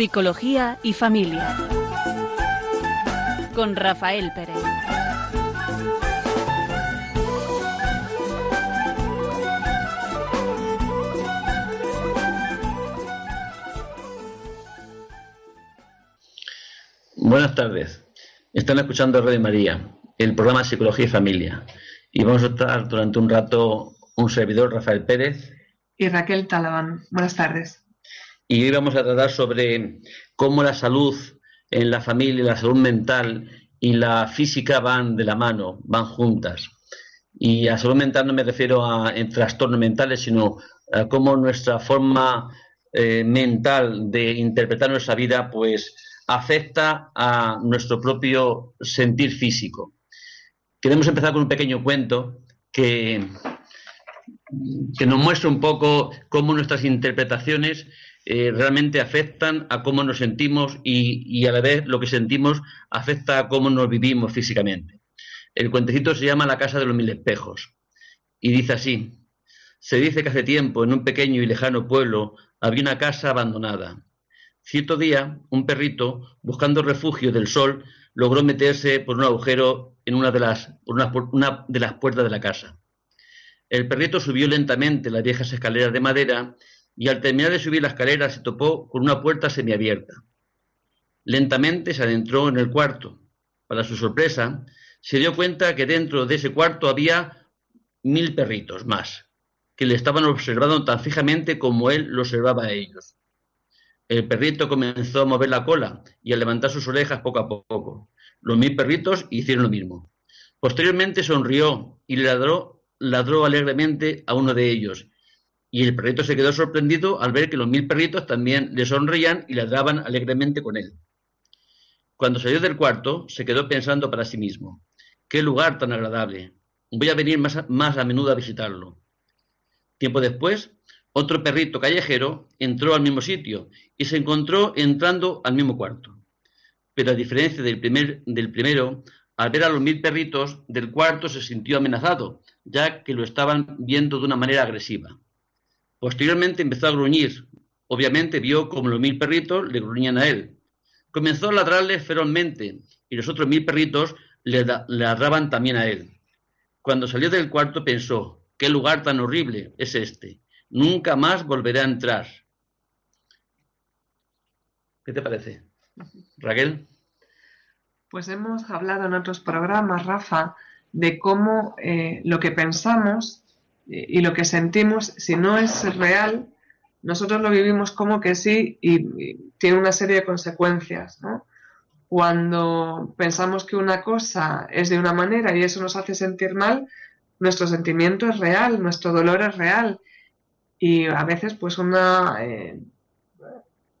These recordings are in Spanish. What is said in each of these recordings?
Psicología y Familia. Con Rafael Pérez. Buenas tardes. Están escuchando Radio María, el programa Psicología y Familia. Y vamos a estar durante un rato un servidor, Rafael Pérez. Y Raquel Talabán. Buenas tardes. Y hoy vamos a tratar sobre cómo la salud en la familia, la salud mental y la física van de la mano, van juntas. Y a salud mental no me refiero a trastornos mentales, sino a cómo nuestra forma eh, mental de interpretar nuestra vida, pues afecta a nuestro propio sentir físico. Queremos empezar con un pequeño cuento que, que nos muestra un poco cómo nuestras interpretaciones eh, realmente afectan a cómo nos sentimos y, a la vez lo que sentimos afecta a cómo nos vivimos físicamente. El cuentecito se llama La casa de los mil espejos y dice así, se dice que hace tiempo en un pequeño y lejano pueblo había una casa abandonada Cierto día, un perrito, buscando refugio del sol, logró meterse por un agujero en una de las, una, de las puertas de la casa. El perrito subió lentamente las viejas escaleras de madera y al terminar de subir la escalera se topó con una puerta semiabierta. Lentamente se adentró en el cuarto. Para su sorpresa, se dio cuenta que dentro de ese cuarto había mil perritos más, que le estaban observando tan fijamente como él lo observaba a ellos. El perrito comenzó a mover la cola y a levantar sus orejas poco a poco. Los mil perritos hicieron lo mismo. Posteriormente sonrió y ladró, ladró alegremente a uno de ellos. Y el perrito se quedó sorprendido al ver que los mil perritos también le sonreían y ladraban alegremente con él. Cuando salió del cuarto, se quedó pensando para sí mismo. ¡Qué lugar tan agradable! Voy a venir más más a menudo a visitarlo. Tiempo después, otro perrito callejero entró al mismo sitio y se encontró entrando al mismo cuarto. Pero a diferencia del, primer, del primero, al ver a los mil perritos del cuarto se sintió amenazado, ya que lo estaban viendo de una manera agresiva. Posteriormente empezó a gruñir. Obviamente vio como los mil perritos le gruñían a él. Comenzó a ladrarle ferozmente y los otros mil perritos le ladraban también a él. Cuando salió del cuarto pensó, qué lugar tan horrible es este nunca más volveré a entrar. ¿Qué te parece? Raquel. Pues hemos hablado en otros programas, Rafa, de cómo eh, lo que pensamos y lo que sentimos, si no es real, nosotros lo vivimos como que sí y, tiene una serie de consecuencias. Cuando pensamos que una cosa es de una manera y eso nos hace sentir mal, nuestro sentimiento es real, nuestro dolor es real y a veces pues una, eh,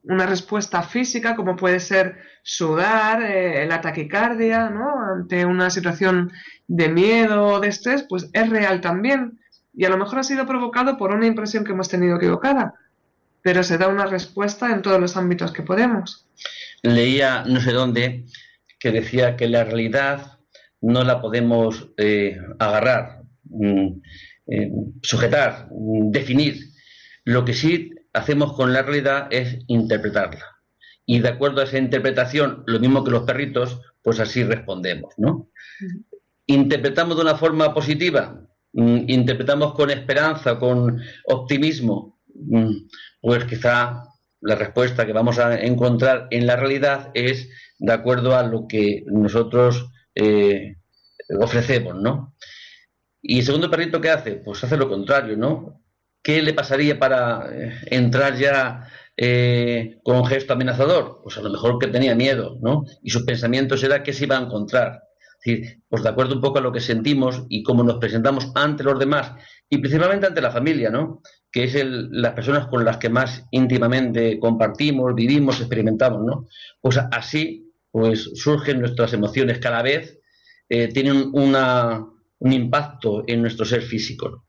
una respuesta física como puede ser sudar, eh, la taquicardia, ¿no? Ante una situación de miedo o de estrés, pues es real también. Y a lo mejor ha sido provocado por una impresión que hemos tenido equivocada, pero se da una respuesta en todos los ámbitos que podemos. Leía no sé dónde que decía que la realidad no la podemos eh, agarrar, mm, sujetar, mm, definir, lo que sí hacemos con la realidad es interpretarla. Y de acuerdo a esa interpretación, lo mismo que los perritos, pues así respondemos, ¿no? Interpretamos de una forma positiva, interpretamos con esperanza, con optimismo, mm, pues quizá la respuesta que vamos a encontrar en la realidad es de acuerdo a lo que nosotros eh, ofrecemos, ¿no? Y el segundo perrito, ¿qué hace? Pues hace lo contrario, ¿no? ¿qué le pasaría para eh, entrar ya eh, con un gesto amenazador? Pues a lo mejor que tenía miedo, ¿no? Y sus pensamientos era qué se iba a encontrar. Decir, pues de acuerdo un poco a lo que sentimos y cómo nos presentamos ante los demás y principalmente ante la familia, ¿no? Que es las personas con las que más íntimamente compartimos, vivimos, experimentamos, ¿no? Pues así, pues surgen nuestras emociones cada vez, eh, tienen una, un impacto en nuestro ser físico. ¿no?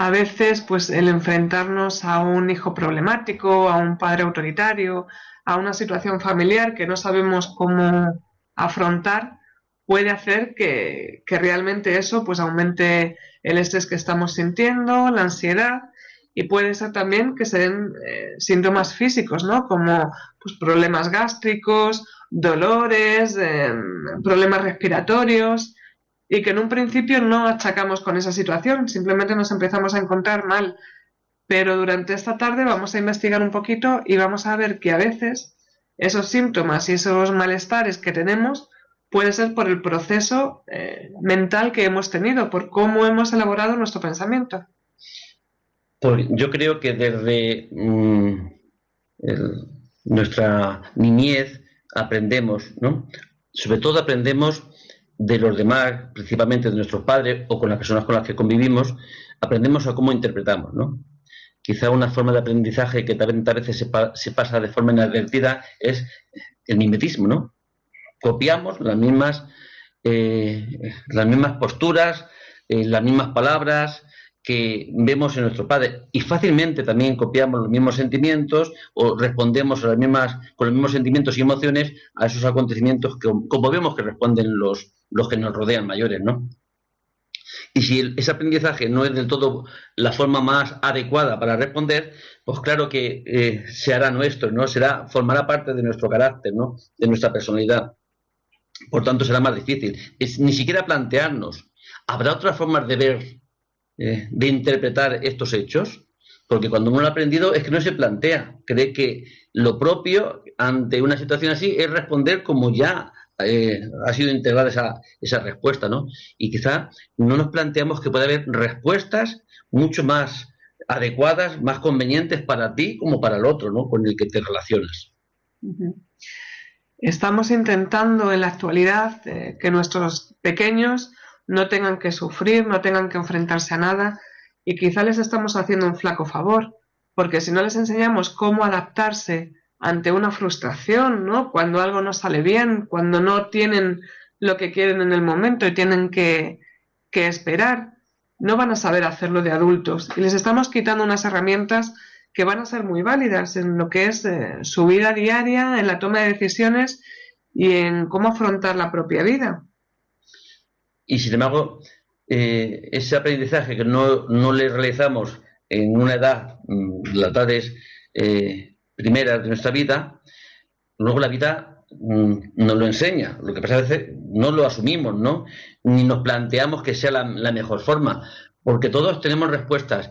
a veces pues el enfrentarnos a un hijo problemático, a un padre autoritario, a una situación familiar que no sabemos cómo afrontar, puede hacer que, realmente eso pues aumente el estrés que estamos sintiendo, la ansiedad y puede ser también que se den eh, síntomas físicos, ¿no? Como pues, problemas gástricos, dolores, em, problemas respiratorios, y que en un principio no achacamos con esa situación, simplemente nos empezamos a encontrar mal. Pero durante esta tarde vamos a investigar un poquito y vamos a ver que a veces esos síntomas y esos malestares que tenemos puede ser por el proceso eh, mental que hemos tenido, por cómo hemos elaborado nuestro pensamiento. Pues yo creo que desde mm, nuestra niñez aprendemos, ¿no? Sobre todo aprendemos de los demás, principalmente de nuestros padres o con las personas con las que convivimos, aprendemos a cómo interpretamos, ¿no? Quizá una forma de aprendizaje que también a veces se, pasa de forma inadvertida es el mimetismo, ¿no? Copiamos las mismas, eh, las mismas posturas, eh, las mismas palabras, que vemos en nuestro padre y fácilmente también copiamos los mismos sentimientos o respondemos a las mismas, con los mismos sentimientos y emociones a esos acontecimientos que, como vemos que responden los, los que nos rodean mayores, ¿no? Y si ese aprendizaje no es del todo la forma más adecuada para responder, pues claro que eh, se hará nuestro, ¿no? Será, formará parte de nuestro carácter, ¿no? De nuestra personalidad. Por tanto, será más difícil. Es, ni siquiera plantearnos, ¿habrá otras formas de ver eh, de interpretar estos hechos, porque cuando uno lo ha aprendido es que no se plantea, cree que lo propio ante una situación así es responder como ya eh, ha sido integrada esa, esa respuesta, ¿no? Y quizá no nos planteamos que puede haber respuestas mucho más adecuadas, más convenientes para ti como para el otro, ¿no? Con el que te relacionas. Estamos intentando en la actualidad eh, que nuestros pequeños no tengan que sufrir, no tengan que enfrentarse a nada y quizá les estamos haciendo un flaco favor, porque si no les enseñamos cómo adaptarse ante una frustración, ¿no? Cuando algo no sale bien, cuando no tienen lo que quieren en el momento y tienen que, que esperar, no van a saber hacerlo de adultos y les estamos quitando unas herramientas que van a ser muy válidas en lo que es eh, su vida diaria, en la toma de decisiones y en cómo afrontar la propia vida. Y sin embargo, eh, ese aprendizaje que no, no, le realizamos en una edad, mm, las edades eh, primeras de nuestra vida, luego la vida mm, nos lo enseña. Lo que pasa es que no lo asumimos, ¿no? Ni nos planteamos que sea la, mejor forma, porque todos tenemos respuestas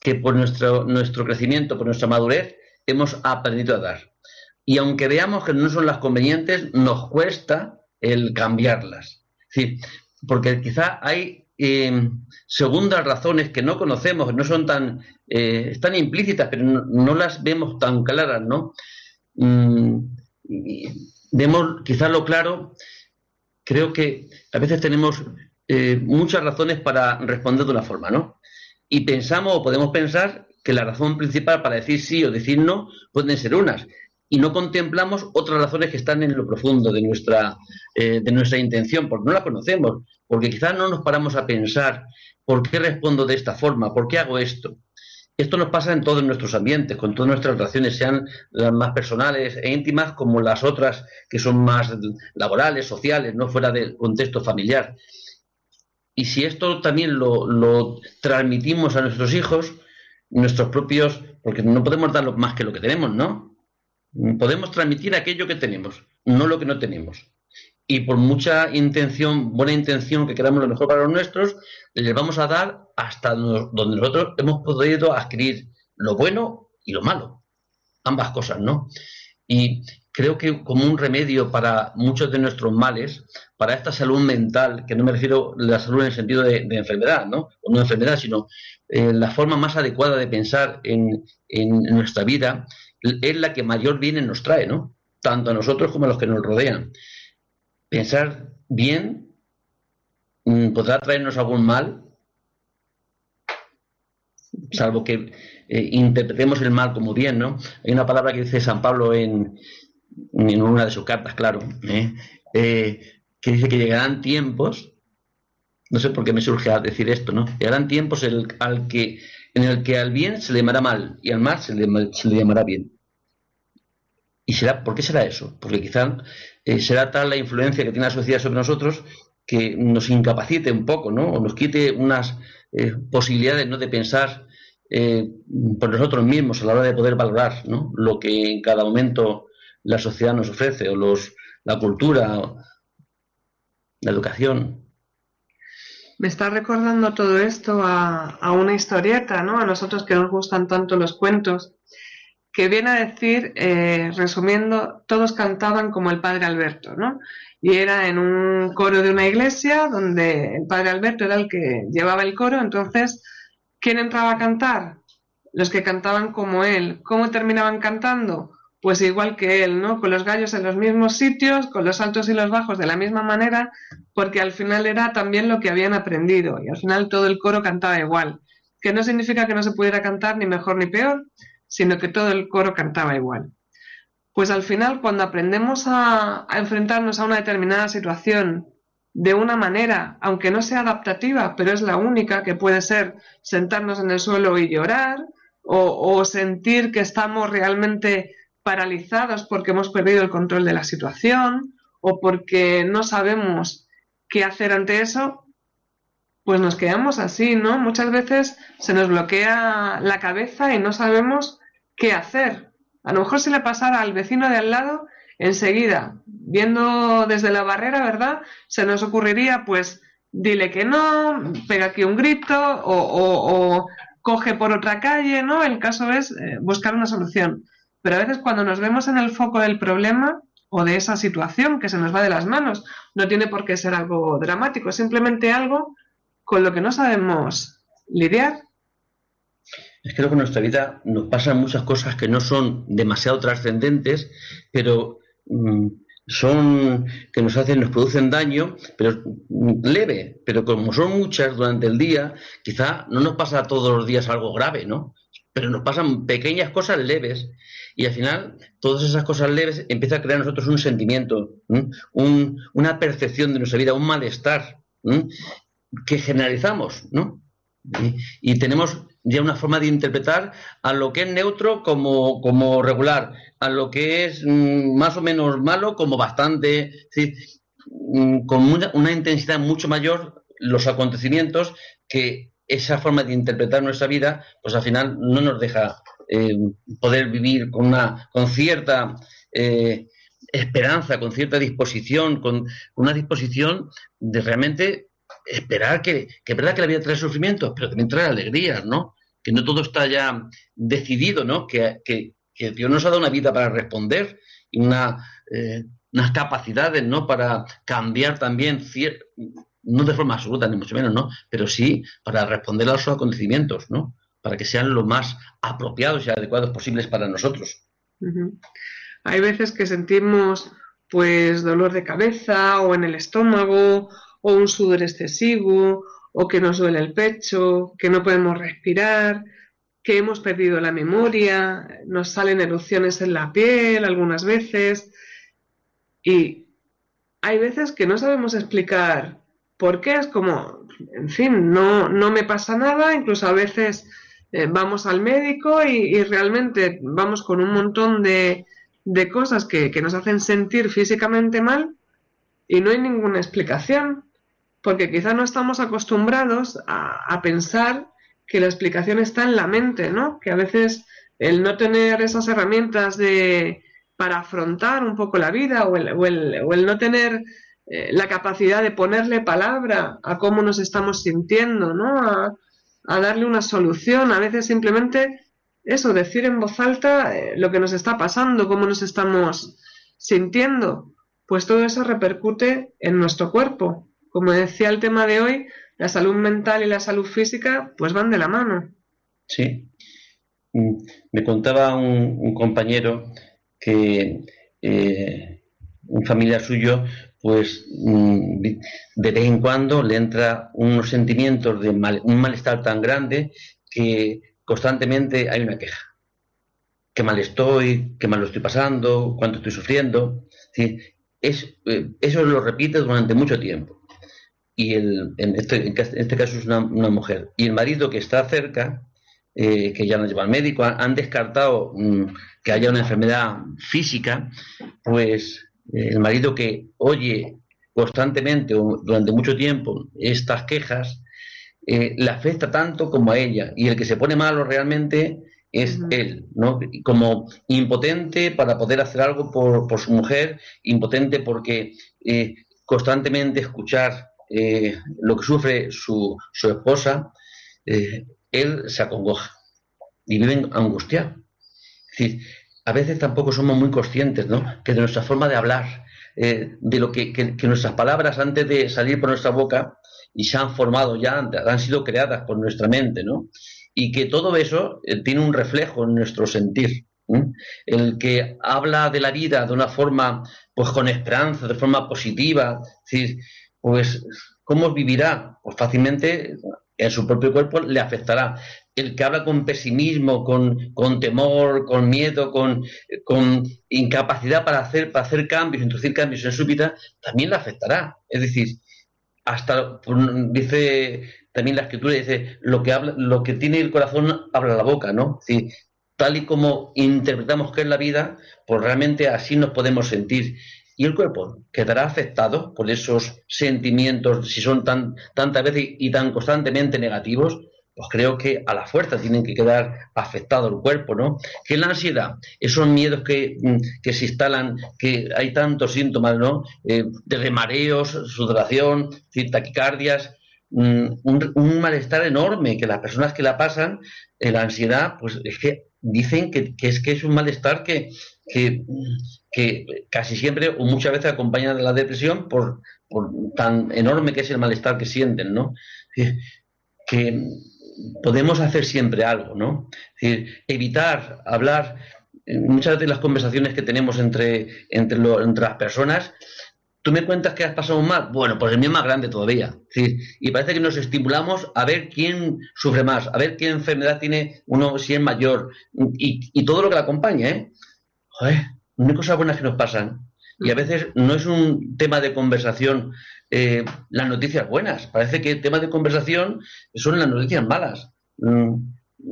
que por nuestro, nuestro crecimiento, por nuestra madurez, hemos aprendido a dar. Y aunque veamos que no son las convenientes, nos cuesta el cambiarlas. Es porque quizá hay eh, segundas razones que no conocemos, no son tan, eh, están implícitas, pero no, las vemos tan claras, ¿no? Mm, vemos quizás lo claro, creo que a veces tenemos eh, muchas razones para responder de una forma, ¿no? Y pensamos o podemos pensar que la razón principal para decir sí o decir no pueden ser unas, y no contemplamos otras razones que están en lo profundo de nuestra, eh, de nuestra intención, porque no la conocemos, porque quizás no nos paramos a pensar por qué respondo de esta forma, por qué hago esto. Esto nos pasa en todos nuestros ambientes, con todas nuestras relaciones, sean las más personales e íntimas como las otras que son más laborales, sociales, no fuera del contexto familiar. Y si esto también lo, transmitimos a nuestros hijos, nuestros propios, porque no podemos dar más que lo que tenemos, ¿no? Podemos transmitir aquello que tenemos, no lo que no tenemos. Y por mucha intención, buena intención que queramos lo mejor para los nuestros, les vamos a dar hasta donde nosotros hemos podido adquirir lo bueno y lo malo. Ambas cosas, ¿no? Y creo que como un remedio para muchos de nuestros males, para esta salud mental, que no me refiero a la salud en el sentido de, enfermedad, ¿no? O no enfermedad, sino eh, la forma más adecuada de pensar en, en nuestra vida, es la que mayor bien nos trae, ¿no? Tanto a nosotros como a los que nos rodean. Pensar bien mm, podrá traernos algún mal, salvo que eh, interpretemos el mal como bien, ¿no? Hay una palabra que dice San Pablo en, en una de sus cartas, claro, ¿eh? Eh, que dice que llegarán tiempos, no sé por qué me surge decir esto, ¿no? Llegarán tiempos al que en el que al bien se le llamará mal y al mal se le, llamará bien. ¿Y será, por qué será eso? Porque quizá eh, será tal la influencia que tiene la sociedad sobre nosotros que nos incapacite un poco, ¿no? O nos quite unas eh, posibilidades, ¿no? De pensar eh, por nosotros mismos a la hora de poder valorar lo que en cada momento la sociedad nos ofrece, o los, la cultura, la educación. Me está recordando todo esto a, una historieta, ¿no? A nosotros que nos gustan tanto los cuentos, que viene a decir, eh, resumiendo, todos cantaban como el padre Alberto, ¿no? Y era en un coro de una iglesia donde el padre Alberto era el que llevaba el coro, entonces, ¿quién entraba a cantar? Los que cantaban como él. ¿Cómo terminaban cantando? Pues igual que él, ¿no? Con los gallos en los mismos sitios, con los altos y los bajos de la misma manera, porque al final era también lo que habían aprendido y al final todo el coro cantaba igual. Que no significa que no se pudiera cantar ni mejor ni peor, sino que todo el coro cantaba igual. Pues al final, cuando aprendemos a, enfrentarnos a una determinada situación de una manera, aunque no sea adaptativa, pero es la única que puede ser sentarnos en el suelo y llorar, o, sentir que estamos realmente paralizados porque hemos perdido el control de la situación, o porque no sabemos qué hacer ante eso, pues nos quedamos así, ¿no? Muchas veces se nos bloquea la cabeza y no sabemos qué hacer. A lo mejor si le pasara al vecino de al lado, enseguida, viendo desde la barrera, ¿verdad? Se nos ocurriría, pues, dile que no, pega aquí un grito o, coge por otra calle, ¿no? El caso es eh, buscar una solución. Pero a veces cuando nos vemos en el foco del problema o de esa situación que se nos va de las manos, no tiene por qué ser algo dramático, simplemente algo con lo que no sabemos lidiar. Es que luego en nuestra vida nos pasan muchas cosas que no son demasiado trascendentes, pero mm, son que nos hacen, nos producen daño, pero mm, leve, pero como son muchas durante el día, quizá no nos pasa todos los días algo grave, ¿no? Pero nos pasan pequeñas cosas leves y al final todas esas cosas leves empiezan a crear nosotros un sentimiento, una percepción de nuestra vida, un malestar que generalizamos, ¿no? Y, tenemos ya una forma de interpretar a lo que es neutro como, como regular, a lo que es mm, más o menos malo como bastante, mm, con una, intensidad mucho mayor los acontecimientos que esa forma de interpretar nuestra vida, pues al final no nos deja eh, poder vivir con una con cierta eh, esperanza, con cierta disposición, con una disposición de realmente esperar que, que es verdad que la vida trae sufrimientos, pero también trae alegrías, ¿no? Que no todo está ya decidido, ¿no? Que, Dios nos ha dado una vida para responder y una, eh, unas capacidades, ¿no? Para cambiar también, no de forma absoluta, ni mucho menos, ¿no? Pero sí para responder a los acontecimientos, ¿no? Para que sean lo más apropiados y adecuados posibles para nosotros. Hay veces que sentimos pues dolor de cabeza o en el estómago o un sudor excesivo, o que nos duele el pecho, que no podemos respirar, que hemos perdido la memoria, nos salen erupciones en la piel algunas veces. Y hay veces que no sabemos explicar por qué, es como, en fin, no, no me pasa nada, incluso a veces eh, vamos al médico y, realmente vamos con un montón de, de cosas que, que nos hacen sentir físicamente mal y no hay ninguna explicación porque quizá no estamos acostumbrados a, pensar que la explicación está en la mente, ¿no? Que a veces el no tener esas herramientas de para afrontar un poco la vida o el, o el, no tener eh, la capacidad de ponerle palabra a cómo nos estamos sintiendo, ¿no? A, darle una solución, a veces simplemente eso, decir en voz alta eh, lo que nos está pasando, cómo nos estamos sintiendo, pues todo eso repercute en nuestro cuerpo, como decía el tema de hoy, la salud mental y la salud física pues van de la mano. Sí. Mm, me contaba un, compañero que eh, un familiar suyo pues mm, de vez en cuando le entra unos sentimientos de un malestar tan grande que constantemente hay una queja. Qué mal estoy, qué mal lo estoy pasando, cuánto estoy sufriendo. ¿sí? Es, eh, eso lo repite durante mucho tiempo y el, en, este, este caso es una, mujer, y el marido que está cerca, eh, que ya nos lleva al médico, han, descartado mm, que haya una enfermedad física, pues el marido que oye constantemente o durante mucho tiempo estas quejas, eh, le afecta tanto como a ella. Y el que se pone malo realmente es él, ¿no? Como impotente para poder hacer algo por, su mujer, impotente porque eh, constantemente escuchar eh, lo que sufre su, su esposa, él se acongoja y vive angustiado. Es decir, a veces tampoco somos muy conscientes, ¿no? Que de nuestra forma de hablar, eh, de lo que, nuestras palabras antes de salir por nuestra boca y se han formado ya, han sido creadas por nuestra mente, ¿no? Y que todo eso eh, tiene un reflejo en nuestro sentir. El que habla de la vida de una forma, pues con esperanza, de forma positiva, pues, ¿cómo vivirá? Pues fácilmente en su propio cuerpo le afectará el que habla con pesimismo, con, temor, con miedo, con, con, incapacidad para hacer, para hacer cambios, introducir cambios en su también le afectará. Es decir, hasta dice también la escritura, dice, lo que habla, lo que tiene el corazón habla la boca, ¿no? tal y como interpretamos que es la vida, pues realmente así nos podemos sentir. Y el cuerpo quedará afectado por esos sentimientos, si son tan, tantas veces y tan constantemente negativos, pues creo que a la fuerza tienen que quedar afectado el cuerpo, ¿no? Que la ansiedad, esos miedos que, mm, se instalan, que hay tantos síntomas, ¿no? Eh, de mareos, sudoración, taquicardias, mm, un, malestar enorme, que las personas que la pasan, eh, la ansiedad, pues es que dicen que, es que es un malestar que, que, casi siempre o muchas veces acompaña de la depresión por, por tan enorme que es el malestar que sienten, ¿no? que podemos hacer siempre algo, ¿no? Es evitar hablar, eh, muchas de las conversaciones que tenemos entre, entre, las personas, tú me cuentas que has pasado mal, bueno, pues el mío es más grande todavía. y parece que nos estimulamos a ver quién sufre más, a ver qué enfermedad tiene uno si es mayor, y, todo lo que la acompaña, ¿eh? Joder, hay cosas buenas que nos pasan. Y a veces no es un tema de conversación eh, las noticias buenas. Parece que el tema de conversación son las noticias malas. Mm,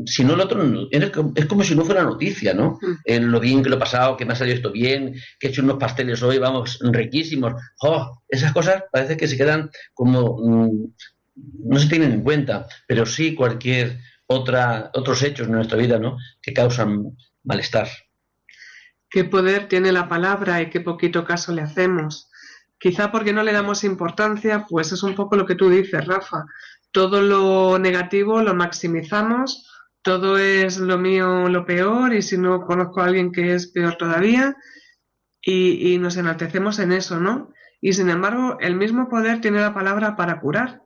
si no, el otro es como si no fuera noticia, ¿no? Mm. Eh, lo bien que lo he pasado, que me ha salido esto bien, que he hecho unos pasteles hoy, vamos, riquísimos. ¡Oh! Esas cosas parece que se quedan como. Mm, no se tienen en cuenta, pero sí cualquier otra, otros hechos en nuestra vida, ¿no? Que causan malestar. ¿Qué poder tiene la palabra y qué poquito caso le hacemos? Quizá porque no le damos importancia, pues es un poco lo que tú dices, Rafa. Todo lo negativo lo maximizamos, todo es lo mío lo peor y si no conozco a alguien que es peor todavía y, nos enaltecemos en eso, ¿no? Y sin embargo, el mismo poder tiene la palabra para curar.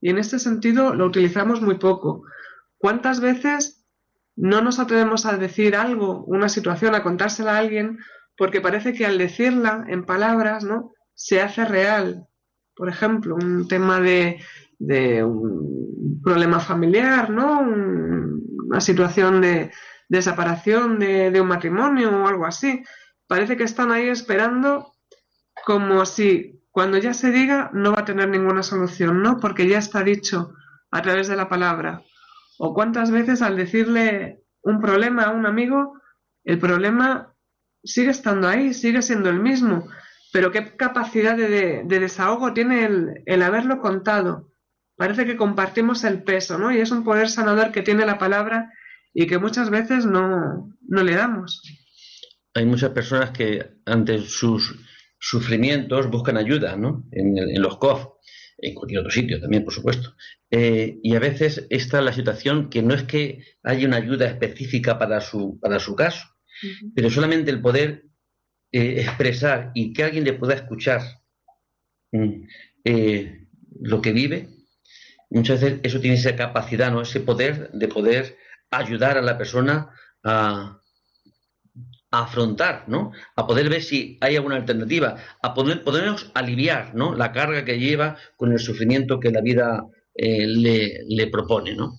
Y en este sentido lo utilizamos muy poco. ¿Cuántas veces no nos atrevemos a decir algo, una situación, a contársela a alguien, porque parece que al decirla en palabras, ¿no? Se hace real. Por ejemplo, un tema de, un problema familiar, ¿no? una situación de, de separación de, un matrimonio o algo así. Parece que están ahí esperando como si cuando ya se diga no va a tener ninguna solución, ¿no? Porque ya está dicho a través de la palabra. O cuántas veces al decirle un problema a un amigo, el problema sigue estando ahí, sigue siendo el mismo, pero qué capacidad de, desahogo tiene el, haberlo contado. Parece que compartimos el peso, ¿no? Y es un poder sanador que tiene la palabra y que muchas veces no, le damos. Hay muchas personas que ante sus sufrimientos buscan ayuda, ¿no? En, los COF, en cualquier otro sitio también, por supuesto. Eh, y a veces está la situación que no es que haya una ayuda específica para su, para su caso, pero solamente el poder eh, expresar y que alguien le pueda escuchar mm, eh, lo que vive, muchas veces eso tiene esa capacidad, ¿no? ese poder de poder ayudar a la persona a, afrontar, ¿no? A poder ver si hay alguna alternativa, a poder, podernos aliviar, ¿no? La carga que lleva con el sufrimiento que la vida eh, le, le, propone, ¿no?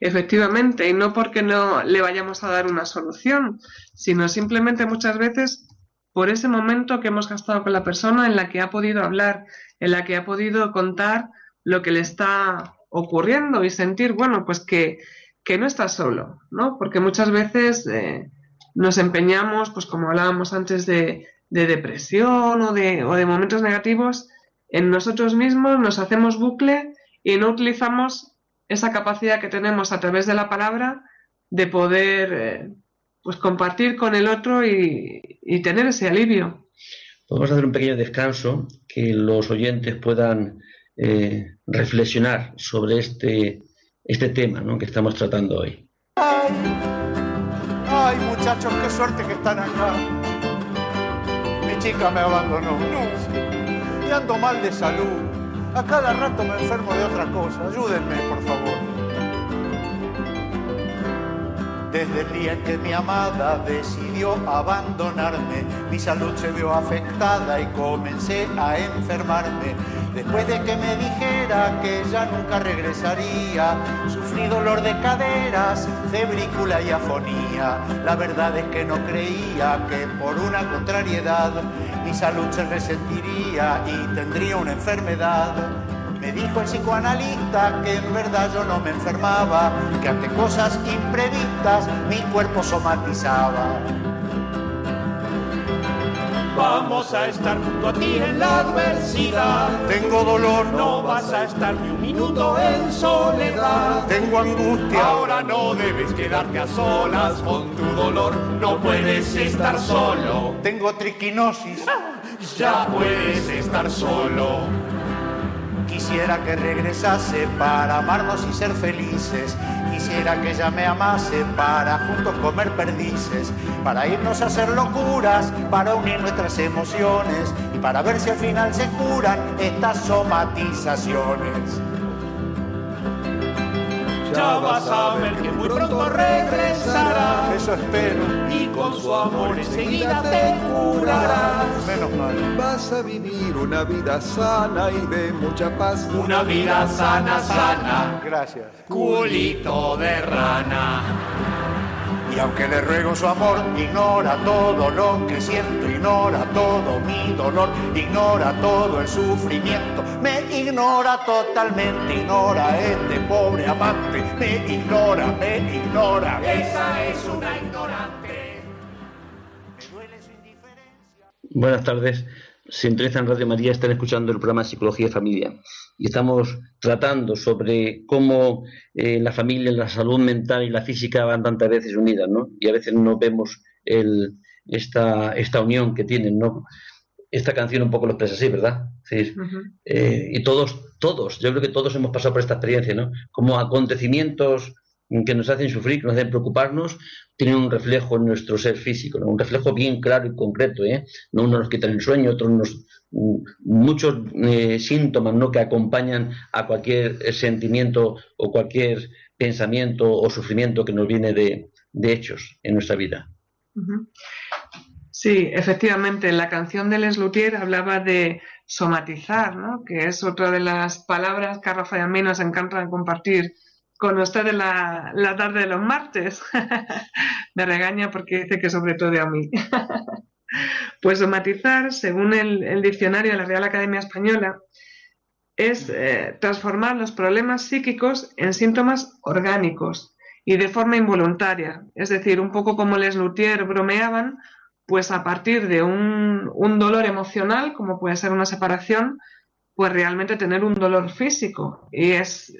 Efectivamente, y no porque no le vayamos a dar una solución, sino simplemente muchas veces por ese momento que hemos gastado con la persona en la que ha podido hablar, en la que ha podido contar lo que le está ocurriendo y sentir, bueno, pues que, que no está solo, ¿no? Porque muchas veces eh, nos empeñamos, pues como hablábamos antes de, de depresión o de, o de momentos negativos, en nosotros mismos nos hacemos bucle y no utilizamos esa capacidad que tenemos a través de la palabra de poder eh, pues compartir con el otro y, tener ese alivio. Vamos a hacer un pequeño descanso, que los oyentes puedan eh, reflexionar sobre este, este tema que estamos tratando hoy. Ay, ay, muchachos, qué suerte que están acá. Mi chica me abandonó. Y ando mal de salud. A cada rato me enfermo de otra cosa. Ayúdenme, por favor. Desde el día en que mi amada decidió abandonarme, mi salud se vio afectada y comencé a enfermarme. Después de que me dijera que ya nunca regresaría, sufrí dolor de caderas, febrícula y afonía. La verdad es que no creía que por una contrariedad mi salud se resentiría y tendría una enfermedad. Me dijo el psicoanalista que en verdad yo no me enfermaba, que ante cosas imprevistas mi cuerpo somatizaba. Vamos a estar junto a ti en la adversidad. Tengo dolor, no vas a estar ni un minuto en soledad. Tengo angustia, ahora no debes quedarte a solas con tu dolor. No puedes estar solo. Tengo triquinosis, ya puedes estar solo. Quisiera que regresase para amarnos y ser felices. Quisiera que ella me amase para juntos comer perdices. Para irnos a hacer locuras, para unir nuestras emociones y para ver si al final se curan estas somatizaciones ya vas a ver que muy pronto regresará. Eso espero. Y con su amor enseguida te curarás. Menos mal. Vas a vivir una vida sana y de mucha paz. Una vida sana, sana. Gracias. Culito de rana. Y aunque le ruego su amor, ignora todo lo que siento, ignora todo mi dolor, ignora todo el sufrimiento, me ignora totalmente, ignora este pobre amante, me ignora, me ignora. Esa es una ignorante. Me su indiferencia. Buenas tardes. Sintonizan Radio María, están escuchando el programa Psicología y Familia y estamos tratando sobre cómo eh, la familia, la salud mental y la física van tantas veces unidas, ¿no? Y a veces no vemos el, esta, esta unión que tienen, ¿no? Esta canción un poco lo expresa así, ¿verdad? Sí. Eh, y todos, todos, yo creo que todos hemos pasado por esta experiencia, ¿no? Como acontecimientos que nos hacen sufrir, que nos hacen preocuparnos, tienen un reflejo en nuestro ser físico, ¿no? un reflejo bien claro y concreto. ¿eh? No unos nos quitan el sueño, otros nos, muchos eh, síntomas ¿no? que acompañan a cualquier sentimiento o cualquier pensamiento o sufrimiento que nos viene de, hechos en nuestra vida. Sí, efectivamente, la canción de Les Luthier hablaba de somatizar, ¿no? que es otra de las palabras que a Rafa y encanta compartir con ustedes la, la tarde de los martes. Me regaña porque dice que sobre todo a mí. pues somatizar, según el, diccionario de la Real Academia Española, es eh, transformar los problemas psíquicos en síntomas orgánicos y de forma involuntaria. Es decir, un poco como les Luthier bromeaban, pues a partir de un, dolor emocional, como puede ser una separación, pues realmente tener un dolor físico. Y es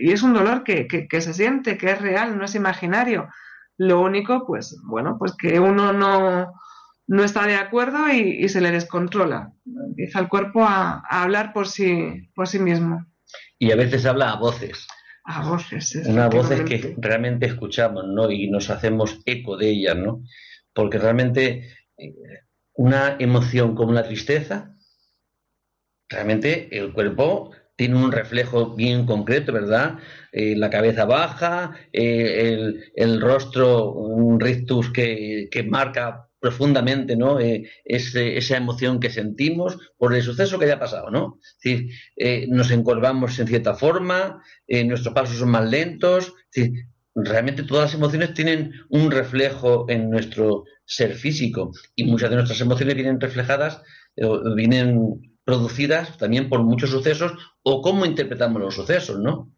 y es un dolor que, se siente, que es real, no es imaginario. Lo único, pues, bueno, pues que uno no, no está de acuerdo y, se le descontrola. Empieza el cuerpo a, hablar por sí, por sí mismo. Y a veces habla a voces. A voces, Unas voces que realmente escuchamos, ¿no? Y nos hacemos eco de ellas, ¿no? Porque realmente eh, una emoción como la tristeza, realmente el cuerpo tiene un reflejo bien concreto, ¿verdad? Eh, la cabeza baja, eh, el, rostro, un rictus que, marca profundamente ¿no? Eh, esa emoción que sentimos por el suceso que haya pasado, ¿no? Es decir, nos encorvamos en cierta forma, nuestros pasos son más lentos, realmente todas las emociones tienen un reflejo en nuestro ser físico y muchas de nuestras emociones vienen reflejadas, vienen producidas también por muchos sucesos o cómo interpretamos los sucesos, ¿no?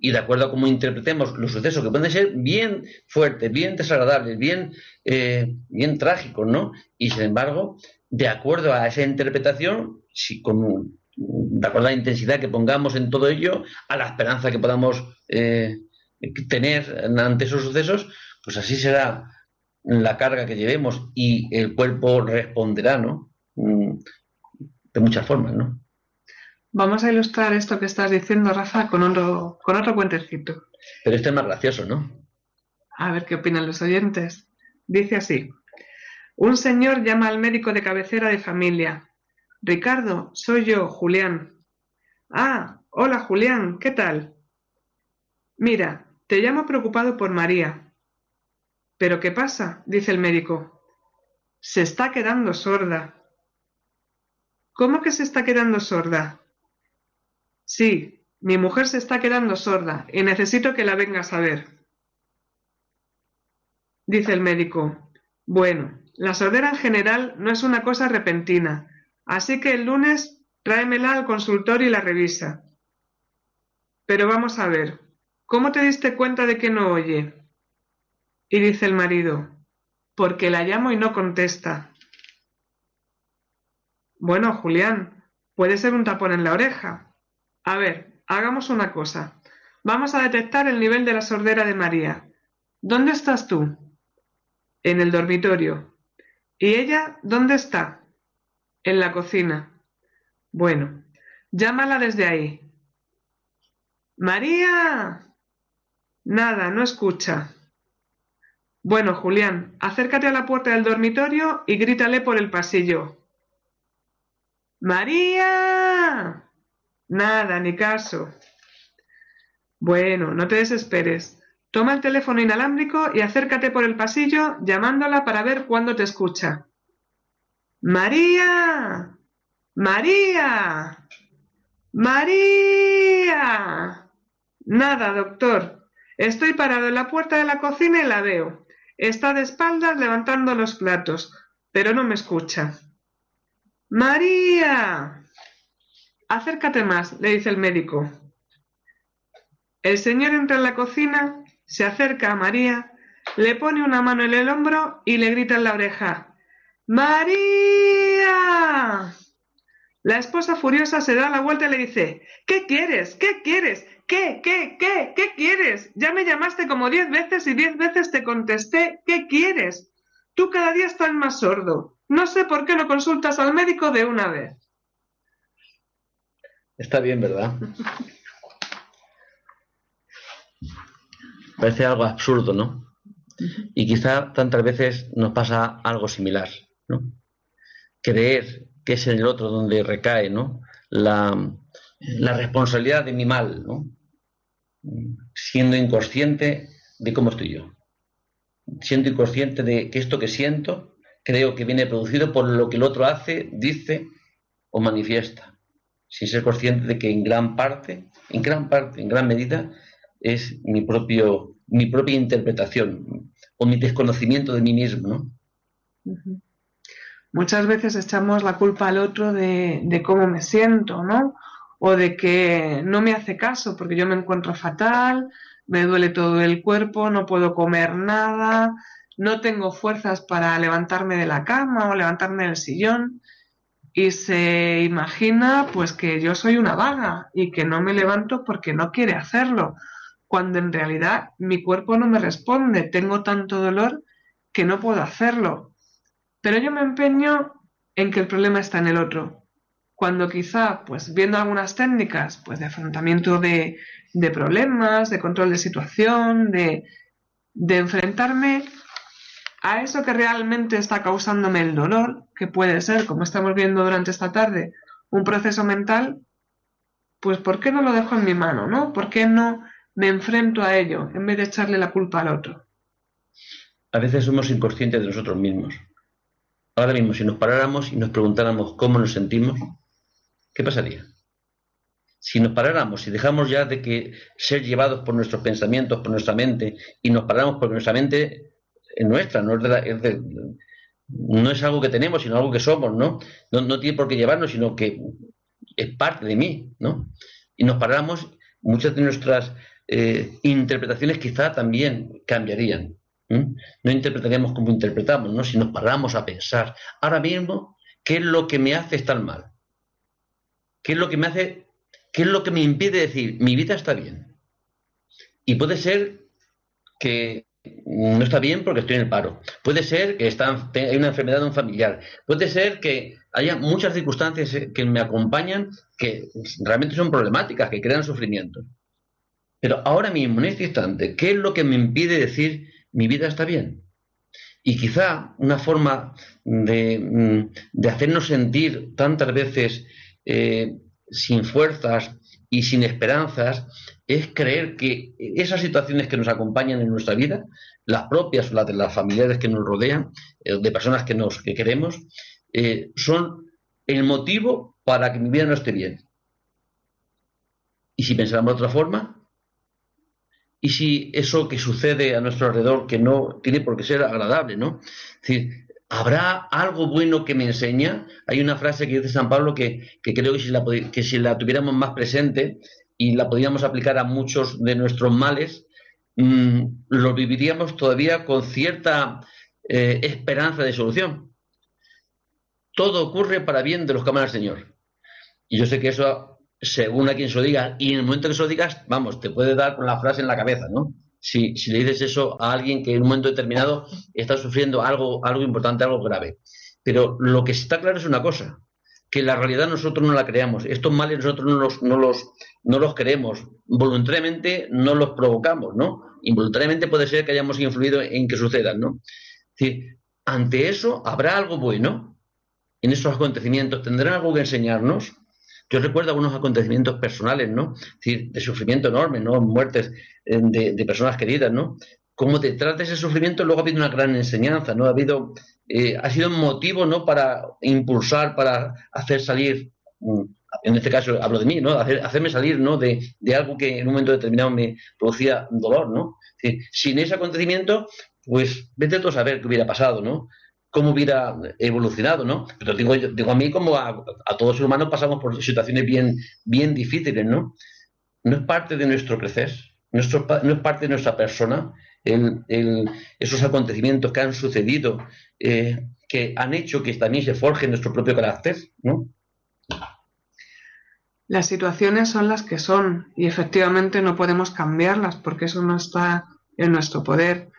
Y de acuerdo a cómo interpretemos los sucesos, que pueden ser bien fuertes, bien desagradables, bien, eh, bien trágicos, ¿no? Y sin embargo, de acuerdo a esa interpretación, si con de acuerdo a la intensidad que pongamos en todo ello, a la esperanza que podamos eh, tener ante esos sucesos, pues así será la carga que llevemos y el cuerpo responderá, ¿no? Mm, de muchas formas, ¿no? Vamos a ilustrar esto que estás diciendo, Rafa, con otro, con otro cuentecito. Pero este es más gracioso, ¿no? A ver qué opinan los oyentes. Dice así. Un señor llama al médico de cabecera de familia. Ricardo, soy yo, Julián. Ah, hola Julián, ¿qué tal? Mira, te llamo preocupado por María. ¿Pero qué pasa? dice el médico. Se está quedando sorda. ¿Cómo que se está quedando sorda? Sí, mi mujer se está quedando sorda y necesito que la vengas a ver. Dice el médico. Bueno, la sordera en general no es una cosa repentina, así que el lunes tráemela al consultorio y la revisa. Pero vamos a ver, ¿cómo te diste cuenta de que no oye? Y dice el marido, porque la llamo y no contesta. Bueno, Julián, puede ser un tapón en la oreja. A ver, hagamos una cosa. Vamos a detectar el nivel de la sordera de María. ¿Dónde estás tú? En el dormitorio. ¿Y ella dónde está? En la cocina. Bueno, llámala desde ahí. María. Nada, no escucha. Bueno, Julián, acércate a la puerta del dormitorio y grítale por el pasillo. María. Nada, ni caso. Bueno, no te desesperes. Toma el teléfono inalámbrico y acércate por el pasillo llamándola para ver cuándo te escucha. María. María. María. Nada, doctor. Estoy parado en la puerta de la cocina y la veo. Está de espaldas levantando los platos, pero no me escucha. María. Acércate más, le dice el médico. El señor entra en la cocina se acerca a María, le pone una mano en el hombro y le grita en la oreja ¡María! La esposa furiosa se da la vuelta y le dice ¿Qué quieres? ¿Qué quieres? ¿Qué? ¿Qué? ¿Qué? ¿Qué quieres? Ya me llamaste como diez veces y diez veces te contesté ¿Qué quieres? Tú cada día estás más sordo. No sé por qué no consultas al médico de una vez. Está bien, ¿verdad? Parece algo absurdo, ¿no? Y quizá tantas veces nos pasa algo similar, ¿no? Creer que es en el otro donde recae, ¿no? La, responsabilidad de mi mal, ¿no? Siendo inconsciente de cómo estoy yo. Siendo inconsciente de que esto que siento creo que viene producido por lo que el otro hace, dice o manifiesta. Sin ser consciente de que en gran parte, en gran parte, en gran medida, es mi, propio, mi propia interpretación o mi desconocimiento de mí mismo. Muchas veces echamos la culpa al otro de, de, cómo me siento, ¿no? O de que no me hace caso porque yo me encuentro fatal, me duele todo el cuerpo, no puedo comer nada, no tengo fuerzas para levantarme de la cama o levantarme del sillón y se imagina pues que yo soy una vaga y que no me levanto porque no quiere hacerlo cuando en realidad mi cuerpo no me responde, tengo tanto dolor que no puedo hacerlo. Pero yo me empeño en que el problema está en el otro. Cuando quizá, pues viendo algunas técnicas, pues de afrontamiento de, de problemas, de control de situación, de, de enfrentarme a eso que realmente está causándome el dolor, que puede ser, como estamos viendo durante esta tarde, un proceso mental, pues ¿por qué no lo dejo en mi mano, no? ¿Por qué no me enfrento a ello en vez de echarle la culpa al otro. A veces somos inconscientes de nosotros mismos. Ahora mismo, si nos paráramos y nos preguntáramos cómo nos sentimos, ¿qué pasaría? Si nos paráramos y dejamos ya de que ser llevados por nuestros pensamientos, por nuestra mente, y nos paráramos porque nuestra mente es nuestra, no es, no es algo que tenemos, sino algo que somos, ¿no? ¿no? Tiene por qué llevarnos, sino que es parte de mí, ¿no? Y nos paráramos, muchas de nuestras eh, interpretaciones quizá también cambiarían. No interpretaríamos como interpretamos, ¿no? si nos paramos a pensar ahora mismo qué es lo que me hace estar mal. ¿Qué es lo que me hace, qué es lo que me impide decir, mi vida está bien? Y puede ser que no está bien porque estoy en el paro. Puede ser que está, hay una enfermedad de un familiar. Puede ser que haya muchas circunstancias que me acompañan que realmente son problemáticas, que crean sufrimiento. Pero ahora mismo, en este instante, ¿qué es lo que me impide decir mi vida está bien? Y quizá una forma de, mm, hacernos sentir tantas veces eh, sin fuerzas y sin esperanzas es creer que esas situaciones que nos acompañan en nuestra vida, las propias o las de las familiares que nos rodean, eh, de personas que nos que queremos, eh, son el motivo para que mi vida no esté bien. Y si pensáramos de otra forma, y si eso que sucede a nuestro alrededor, que no tiene por qué ser agradable, ¿no? Es decir, ¿habrá algo bueno que me enseña? Hay una frase que dice San Pablo que, creo que si, la, que si la tuviéramos más presente y la podíamos aplicar a muchos de nuestros males, mm, lo viviríamos todavía con cierta eh, esperanza de solución. Todo ocurre para bien de los que aman al Señor. Y yo sé que eso según a quien se lo digas, y en el momento que se lo digas, vamos, te puede dar con la frase en la cabeza, ¿no? Si, le dices eso a alguien que en un momento determinado está sufriendo algo, algo importante, algo grave. Pero lo que está claro es una cosa, que la realidad nosotros no la creamos. Estos males nosotros no los, no los, no los creemos. Voluntariamente no los provocamos, ¿no? Involuntariamente puede ser que hayamos influido en que sucedan, ¿no? Es decir, ante eso habrá algo bueno en esos acontecimientos, tendrán algo que enseñarnos yo recuerdo algunos acontecimientos personales, ¿no? decir, de sufrimiento enorme, ¿no? Muertes eh, de, personas queridas, ¿no? Como detrás de ese sufrimiento luego ha habido una gran enseñanza, ¿no? Ha habido, eh, ha sido un motivo, ¿no? Para impulsar, para hacer salir, mm, en este caso hablo de mí, ¿no? hacerme salir, ¿no? De, algo que en un momento determinado me producía dolor, ¿no? sin ese acontecimiento, pues vete tú a saber qué hubiera pasado, ¿no? Cómo hubiera evolucionado, ¿no? Pero digo, digo a mí como a, todos los humanos pasamos por situaciones bien, bien difíciles, ¿no? No es parte de nuestro crecer, no es parte de nuestra persona esos acontecimientos que han sucedido, eh, que han hecho que también se forje nuestro propio carácter, ¿no? Las situaciones son las que son y efectivamente no podemos cambiarlas porque eso no está en nuestro poder,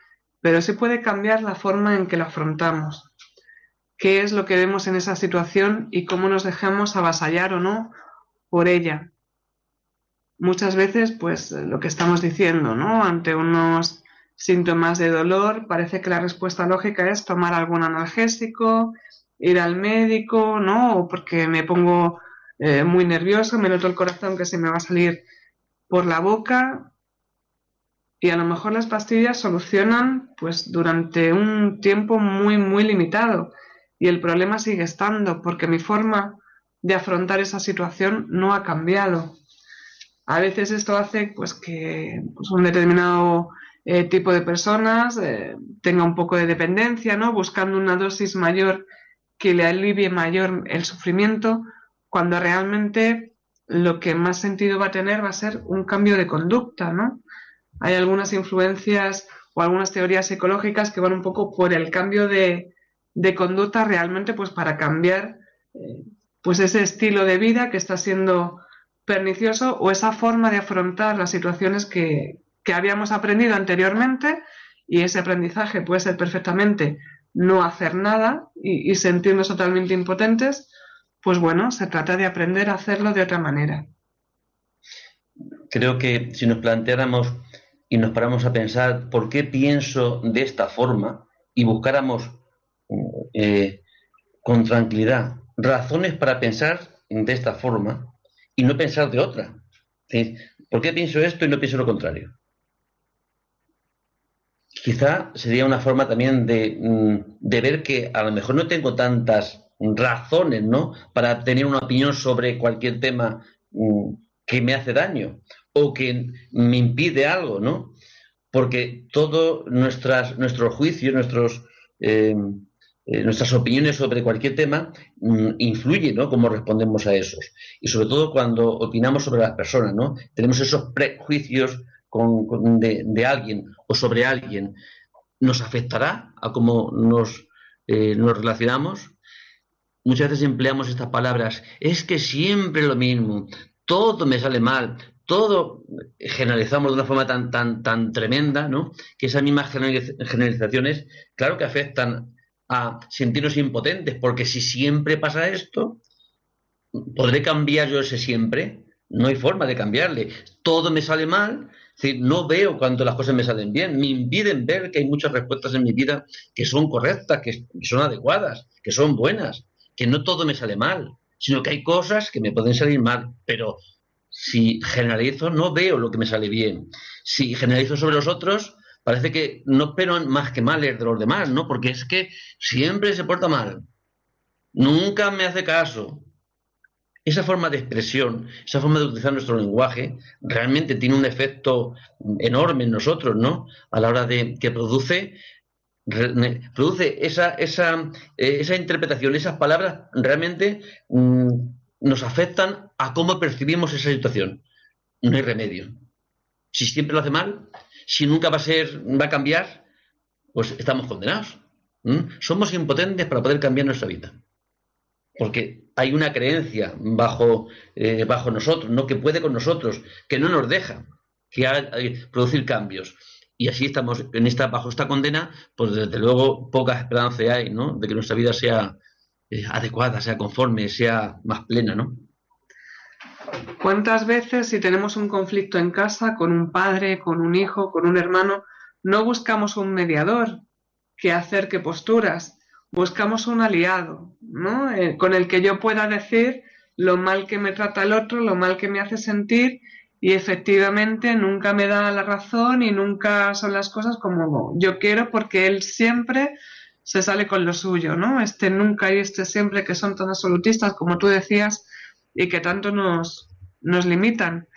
pero sí puede cambiar la forma en que la afrontamos qué es lo que vemos en esa situación y cómo nos dejamos avasallar o no por ella. Muchas veces, pues lo que estamos diciendo, ¿no? Ante unos síntomas de dolor, parece que la respuesta lógica es tomar algún analgésico, ir al médico, ¿no? O porque me pongo eh, muy nervioso, me noto el corazón que se me va a salir por la boca. Y a lo mejor las pastillas solucionan pues durante un tiempo muy, muy limitado y el problema sigue estando porque mi forma de afrontar esa situación no ha cambiado. A veces esto hace pues, que pues, un determinado eh, tipo de personas eh, tenga un poco de dependencia, ¿no? buscando una dosis mayor que le alivie mayor el sufrimiento, cuando realmente lo que más sentido va a tener va a ser un cambio de conducta. ¿no? Hay algunas influencias o algunas teorías psicológicas que van un poco por el cambio de, de conducta realmente pues para cambiar eh, pues ese estilo de vida que está siendo pernicioso o esa forma de afrontar las situaciones que, habíamos aprendido anteriormente y ese aprendizaje puede ser perfectamente no hacer nada y sentirnos totalmente impotentes, pues bueno, se trata de aprender a hacerlo de otra manera. Creo que si nos planteáramos y nos paramos a pensar por qué pienso de esta forma y buscáramos eh, con tranquilidad razones para pensar de esta forma y no pensar de otra. ¿Por qué pienso esto y no pienso lo contrario? Quizá sería una forma también de, mm, de ver que a lo mejor no tengo tantas razones, ¿no? Para tener una opinión sobre cualquier tema mm, que me hace daño o que me impide algo, ¿no? Porque todos nuestros juicios, nuestros, eh, eh, nuestras opiniones sobre cualquier tema mm, influyen, ¿no? Cómo respondemos a esos. Y sobre todo cuando opinamos sobre las personas, ¿no? Tenemos esos prejuicios de, alguien o sobre alguien. ¿Nos afectará a cómo nos, eh, nos relacionamos? muchas veces empleamos estas palabras, es que siempre lo mismo, todo me sale mal, todo generalizamos de una forma tan, tan, tan tremenda, ¿no? Que esas mismas generalizaciones, claro que afectan a sentirnos impotentes, porque si siempre pasa esto, ¿podré cambiar yo ese siempre? No hay forma de cambiarle. Todo me sale mal, no veo cuando las cosas me salen bien, me impiden ver que hay muchas respuestas en mi vida que son correctas, que son adecuadas, que son buenas, que no todo me sale mal, sino que hay cosas que me pueden salir mal, pero si generalizo, no veo lo que me sale bien. Si generalizo sobre los otros, parece que no espero más que males de los demás, ¿no? Porque es que siempre se porta mal. Nunca me hace caso. Esa forma de expresión, esa forma de utilizar nuestro lenguaje, realmente tiene un efecto enorme en nosotros, ¿no? A la hora de que produce produce esa, esa, eh, esa interpretación, esas palabras realmente mm, nos afectan a cómo percibimos esa situación. No hay remedio. Si siempre lo hace mal, si nunca va a ser, va a cambiar, pues estamos condenados. Somos impotentes para poder cambiar nuestra vida. Porque hay una creencia bajo, eh, bajo nosotros, ¿no? que puede con nosotros, que no nos deja que producir cambios. Y así estamos en esta, bajo esta condena, pues desde luego poca esperanza hay, ¿no? De que nuestra vida sea eh, adecuada, sea conforme, sea más plena, ¿no? ¿Cuántas veces si tenemos un conflicto en casa con un padre, con un hijo, con un hermano, no buscamos un mediador que acerque posturas, buscamos un aliado, ¿no? Eh, con el que yo pueda decir lo mal que me trata el otro, lo mal que me hace sentir y efectivamente nunca me da la razón y nunca son las cosas como yo quiero porque él siempre se sale con lo suyo, ¿no? Este nunca y este siempre que son tan absolutistas como tú decías y que tanto nos, nos limitan.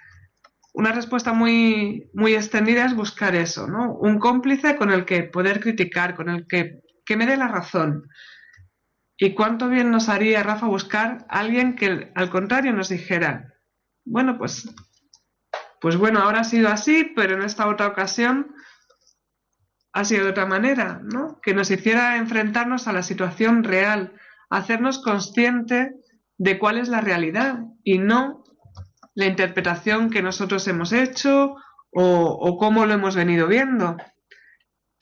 Una respuesta muy, muy extendida es buscar eso, ¿no? Un cómplice con el que poder criticar, con el que, que me dé la razón. Y cuánto bien nos haría, Rafa, buscar alguien que al contrario nos dijera, bueno, pues, pues bueno, ahora ha sido así, pero en esta otra ocasión sido de otra manera, ¿no? Que nos hiciera enfrentarnos a la situación real, hacernos consciente de cuál es la realidad y no la interpretación que nosotros hemos hecho o, o cómo lo hemos venido viendo.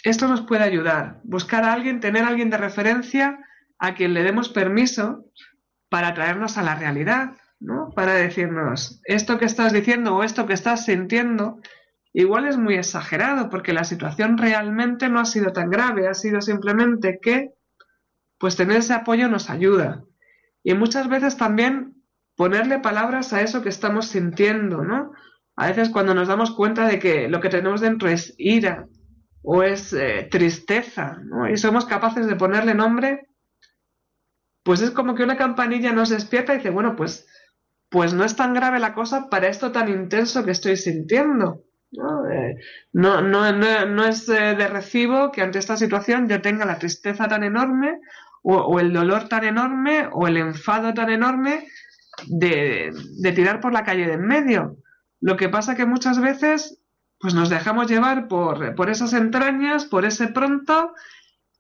Esto nos puede ayudar, buscar a alguien, tener a alguien de referencia a quien le demos permiso para traernos a la realidad, ¿no? Para decirnos, esto que estás diciendo o esto que estás sintiendo igual es muy exagerado porque la situación realmente no ha sido tan grave, ha sido simplemente que pues tener ese apoyo nos ayuda. Y muchas veces también ponerle palabras a eso que estamos sintiendo, ¿no? A veces cuando nos damos cuenta de que lo que tenemos dentro es ira o es eh, tristeza, ¿no? Y somos capaces de ponerle nombre, pues es como que una campanilla nos despierta y dice, bueno, pues, pues no es tan grave la cosa para esto tan intenso que estoy sintiendo. Eh, ¿no? no, no, no, es eh, de recibo que ante esta situación yo tenga la tristeza tan enorme o, el dolor tan enorme o el enfado tan enorme de, de, tirar por la calle de en medio. Lo que pasa que muchas veces pues nos dejamos llevar por, por esas entrañas, por ese pronto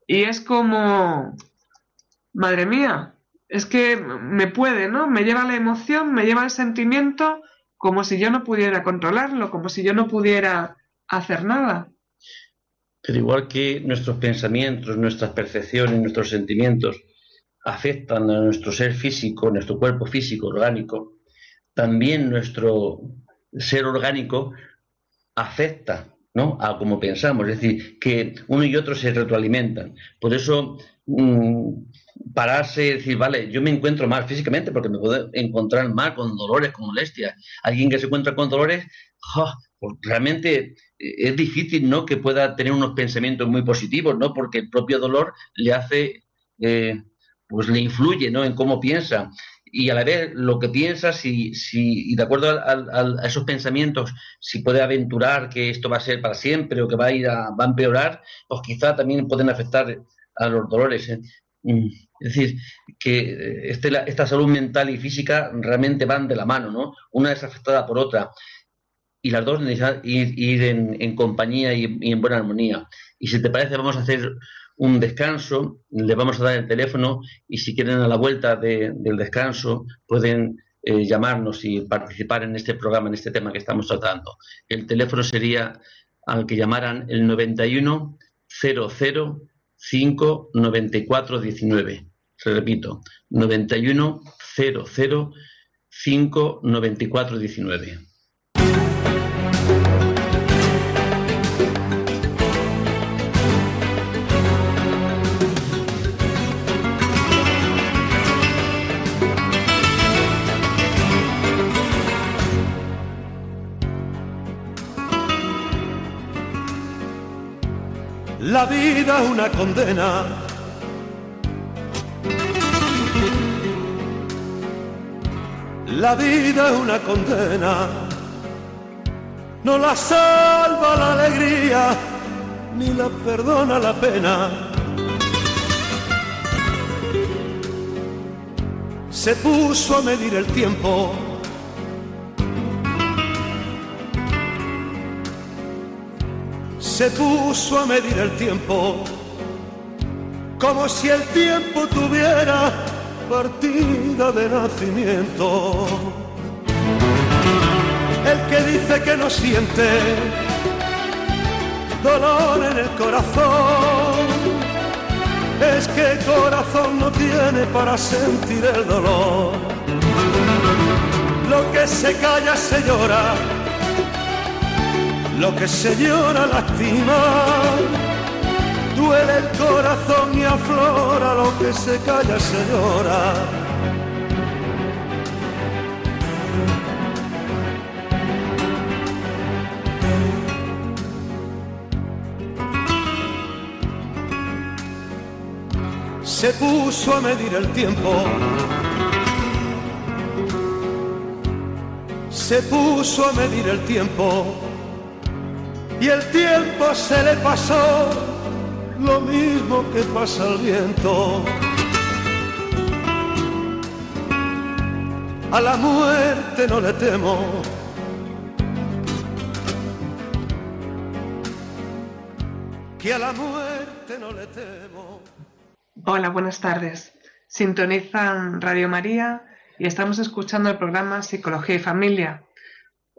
y es como, madre mía, es que me puede, ¿no? Me lleva la emoción, me lleva el sentimiento como si yo no pudiera controlarlo, como si yo no pudiera hacer nada. Pero igual que nuestros pensamientos, nuestras percepciones, nuestros sentimientos afectan a nuestro ser físico, nuestro cuerpo físico, orgánico, también nuestro ser orgánico afecta ¿no? a cómo pensamos. Es decir, que uno y otro se retroalimentan. Por eso pararse y decir, vale, yo me encuentro mal físicamente porque me puedo encontrar mal con dolores, con molestias. Alguien que se encuentra con dolores, pues realmente eh, es difícil, ¿no? Que pueda tener unos pensamientos muy positivos, ¿no? Porque el propio dolor le hace, eh, pues le influye, ¿no? En cómo piensa. Y a la vez lo que piensa, si, si, y de acuerdo a, esos pensamientos, si puede aventurar que esto va a ser para siempre o que va a ir a, va a empeorar, pues quizá también pueden afectar a los dolores. ¿eh? Mm. Es decir, que eh, este, esta salud mental y física realmente van de la mano, ¿no? Una es afectada por otra y las dos necesitan ir, en, compañía y, en buena armonía. Y si te parece, vamos a hacer un descanso, le vamos a dar el teléfono y si quieren a la vuelta del descanso pueden eh, llamarnos y participar en este programa, en este tema que estamos tratando. El teléfono sería al que llamaran el 91 00 5 94 19. Se repito, 91 00 5 94 19. La vida es una condena. La vida es una condena. No la salva la alegría, ni la perdona la pena. Se puso a medir el tiempo se puso a medir el tiempo, como si el tiempo tuviera partida de nacimiento. El que dice que no siente dolor en el corazón, es que el corazón no tiene para sentir el dolor. Lo que se calla se llora lo que se llora lastima, duele el corazón y aflora lo que se calla se llora. Se puso a medir el tiempo. Se puso a medir el tiempo y el tiempo se le pasó lo mismo que pasa al viento. A la muerte no le temo. Que a la muerte no le temo. Hola, buenas tardes. Sintonizan Radio María y estamos escuchando el programa Psicología y Familia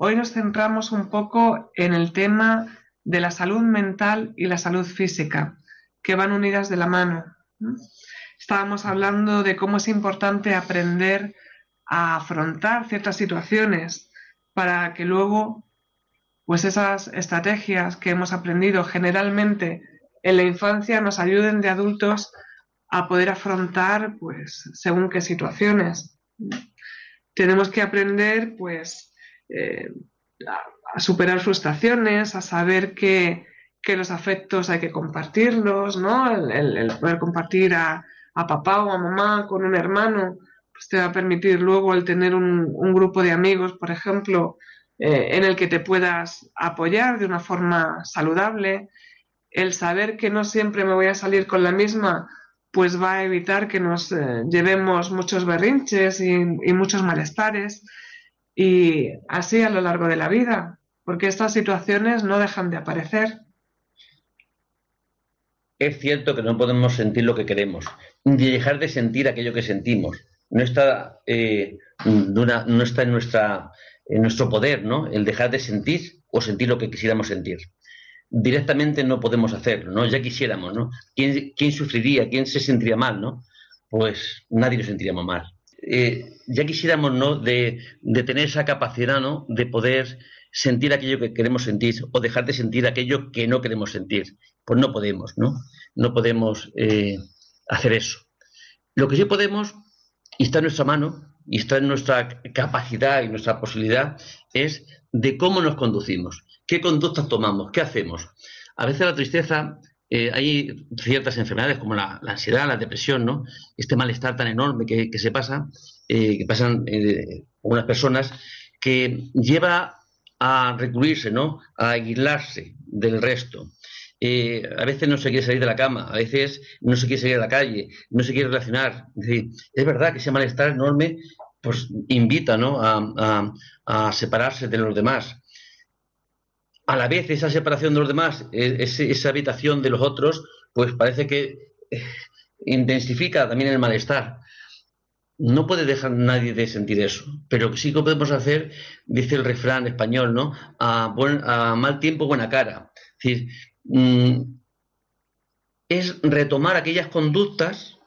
Hoy nos centramos un poco en el tema de la salud mental y la salud física, que van unidas de la mano. Estábamos hablando de cómo es importante aprender a afrontar ciertas situaciones para que luego, pues esas estrategias que hemos aprendido generalmente en la infancia nos ayuden de adultos a poder afrontar, pues, según qué situaciones. Tenemos que aprender, pues, eh, a, superar frustraciones, a saber que, los afectos hay que compartirlos, ¿no? El, poder compartir a, papá o a mamá con un hermano, pues te va a permitir luego el tener un, grupo de amigos, por ejemplo, eh, en el que te puedas apoyar de una forma saludable, el saber que no siempre me voy a salir con la misma, pues va a evitar que nos eh, llevemos muchos berrinches y, y muchos malestares y así a lo largo de la vida, porque estas situaciones no dejan de aparecer. Es cierto que no podemos sentir lo que queremos, ni dejar de sentir aquello que sentimos. No está, eh, no está en, nuestra, en nuestro poder, ¿no? El dejar de sentir o sentir lo que quisiéramos sentir. Directamente no podemos hacerlo, ¿no? Ya quisiéramos, ¿no? ¿Quién, quién sufriría? ¿Quién se sentiría mal, ¿no? Pues nadie lo sentiríamos mal. Eh, ya quisiéramos ¿no? de, tener esa capacidad ¿no? de poder sentir aquello que queremos sentir o dejar de sentir aquello que no queremos sentir. Pues no podemos, ¿no? No podemos eh, hacer eso. Lo que sí podemos, y está en nuestra mano, y está en nuestra capacidad y nuestra posibilidad, es de cómo nos conducimos, qué conductas tomamos, qué hacemos. A veces la tristeza eh, hay ciertas enfermedades como la, ansiedad, la depresión, ¿no? Este malestar tan enorme que, se pasa, eh, que pasan eh, algunas personas, que lleva a recluirse, ¿no? A aislarse del resto. a veces no se quiere salir de la cama, a veces no se quiere salir a la calle, no se quiere relacionar. Es, verdad que ese malestar enorme pues invita ¿no? a, a separarse de los demás a la vez esa separación de los demás, e, esa habitación de los otros, pues parece que eh, intensifica también el malestar. No puede dejar nadie de sentir eso, pero sí que podemos hacer, dice el refrán español, ¿no? A, mal tiempo, buena cara. Es decir, mm, es retomar aquellas conductas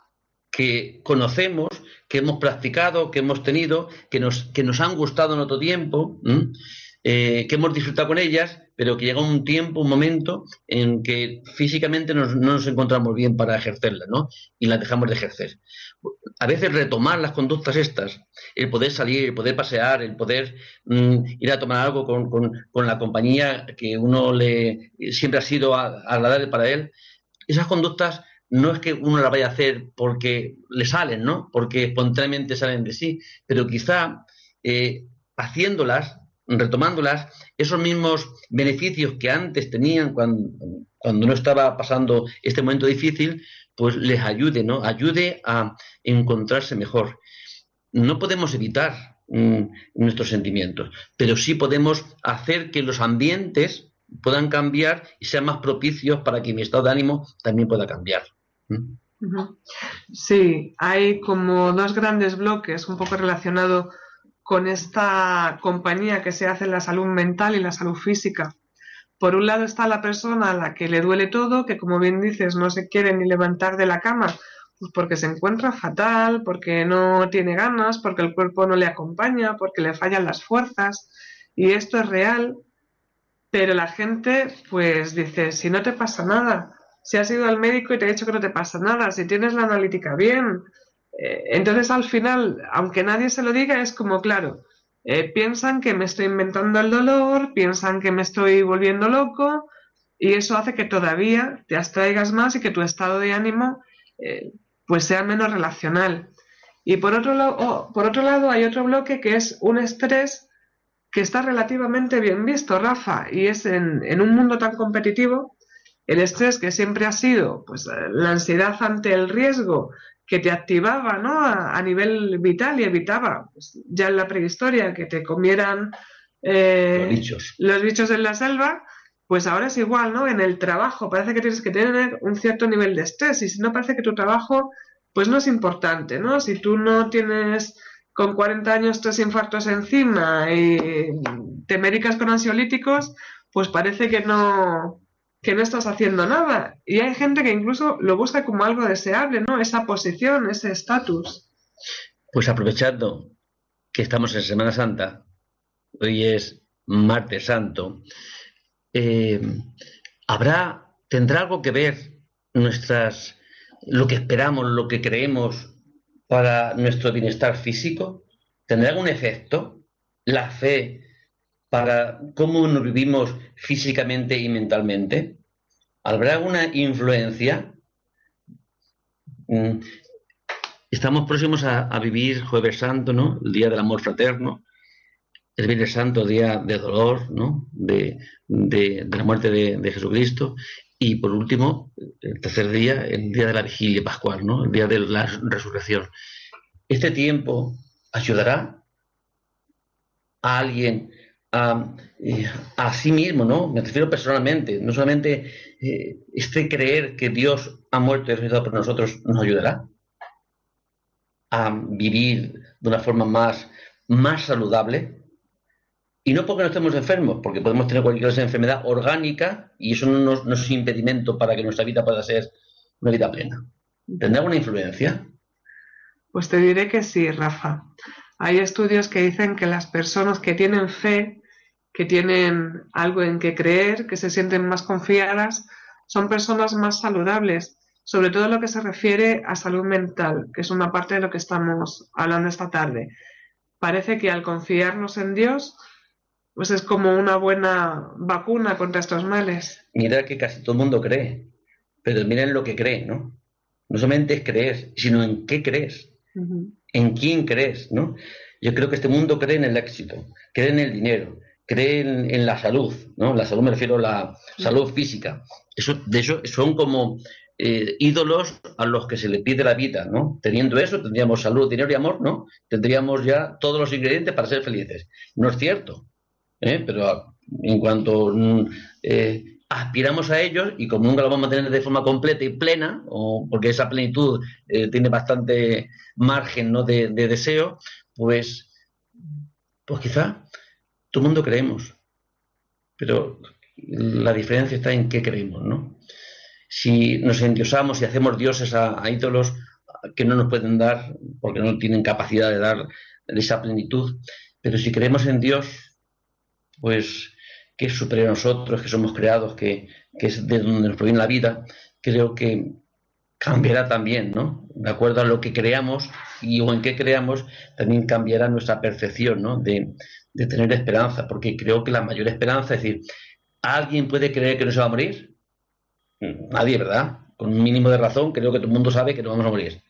que conocemos, que hemos practicado, que hemos tenido, que nos, que nos han gustado en otro tiempo, eh, que hemos disfrutado con ellas, pero que llega un tiempo, un momento en que físicamente no nos encontramos bien para ejercerlas, ¿no? Y las dejamos de ejercer. A veces retomar las conductas estas, el poder salir, el poder pasear, el poder mm, ir a tomar algo con, la compañía que uno le siempre ha sido agradable para él, esas conductas no es que uno las vaya a hacer porque le salen, ¿no? Porque espontáneamente salen de sí, pero quizá eh, haciéndolas retomándolas, esos mismos beneficios que antes tenían cuando, cuando no estaba pasando este momento difícil, pues les ayude, ¿no? Ayude a encontrarse mejor. No podemos evitar mm, nuestros sentimientos, pero sí podemos hacer que los ambientes puedan cambiar y sean más propicios para que mi estado de ánimo también pueda cambiar. Sí, hay como dos grandes bloques, un poco relacionado con esta compañía que se hace en la salud mental y la salud física. Por un lado está la persona a la que le duele todo, que como bien dices no se quiere ni levantar de la cama, pues porque se encuentra fatal, porque no tiene ganas, porque el cuerpo no le acompaña, porque le fallan las fuerzas. Y esto es real, pero la gente pues dice, si no te pasa nada, si has ido al médico y te ha dicho que no te pasa nada, si tienes la analítica bien, eh, entonces al final, aunque nadie se lo diga, es como, claro, eh, piensan que me estoy inventando el dolor, piensan que me estoy volviendo loco y eso hace que todavía te abstraigas más y que tu estado de ánimo eh, pues sea menos relacional. Y por otro, lado, por otro lado hay otro bloque que es un estrés que está relativamente bien visto, Rafa, y es en, en un mundo tan competitivo, el estrés que siempre ha sido pues, la ansiedad ante el riesgo, que te activaba ¿no? a, nivel vital y evitaba pues, ya en la prehistoria que te comieran eh, los, bichos. los bichos en la selva, pues ahora es igual, ¿no? En el trabajo parece que tienes que tener un cierto nivel de estrés y si no parece que tu trabajo pues no es importante, ¿no? Si tú no tienes con 40 años tres infartos encima y te medicas con ansiolíticos, pues parece que no, que no estás haciendo nada. Y hay gente que incluso lo busca como algo deseable, ¿no? Esa posición, ese estatus. Pues aprovechando que estamos en Semana Santa, hoy es martes santo, eh, habrá, tendrá algo que ver nuestras, lo que esperamos, lo que creemos para nuestro bienestar físico, tendrá algún efecto la fe para cómo nos vivimos físicamente y mentalmente? ¿Habrá alguna influencia? Mm, estamos próximos a, vivir Jueves Santo, ¿no? El Día del Amor Fraterno. El Viernes Santo, Día de Dolor, ¿no? De, la muerte de, Jesucristo. Y por último, el tercer día, el Día de la Vigilia Pascual, ¿no? El Día de la Resurrección. Este tiempo ayudará a alguien eh, a, sí mismo, ¿no? Me refiero personalmente, no solamente eh, este creer que Dios ha muerto y resucitado por nosotros nos ayudará a vivir de una forma más, más saludable. Y no porque no estemos enfermos, porque podemos tener cualquier enfermedad orgánica y eso no, es impedimento para que nuestra vida pueda ser una vida plena. ¿Tendrá alguna influencia? Pues te diré que sí, Rafa. Hay estudios que dicen que las personas que tienen fe que tienen algo en que creer, que se sienten más confiadas, son personas más saludables, sobre todo lo que se refiere a salud mental, que es una parte de lo que estamos hablando esta tarde. Parece que al confiarnos en Dios, pues es como una buena vacuna contra estos males. Mira que casi todo el mundo cree, pero miren lo que cree, ¿no? No solamente es creer, sino en qué crees, en quién crees, ¿no? Yo creo que este mundo cree en el éxito, cree en el dinero, creen en la salud, ¿no? La salud me refiero a la salud física. Eso, de hecho, son como eh, ídolos a los que se le pide la vida, ¿no? Teniendo eso, tendríamos salud, dinero y amor, ¿no? Tendríamos ya todos los ingredientes para ser felices. No es cierto, ¿eh? Pero en cuanto mm, eh, aspiramos a ellos y como nunca lo vamos a tener de forma completa y plena, o porque esa plenitud eh, tiene bastante margen ¿no? de, deseo, pues, pues quizá todo el mundo creemos, pero la diferencia está en qué creemos, ¿no? Si nos endiosamos y hacemos dioses a, ídolos que no nos pueden dar, porque no tienen capacidad de dar esa plenitud, pero si creemos en Dios, pues que es superior a nosotros, que somos creados, que, es de donde nos proviene la vida, creo que cambiará también, ¿no? De acuerdo a lo que creamos y o en qué creamos, también cambiará nuestra percepción, ¿no? De, de tener esperanza, porque creo que la mayor esperanza, es decir, ¿alguien puede creer que no se va a morir? Nadie, ¿verdad? Con un mínimo de razón, creo que todo el mundo sabe que no vamos a morir.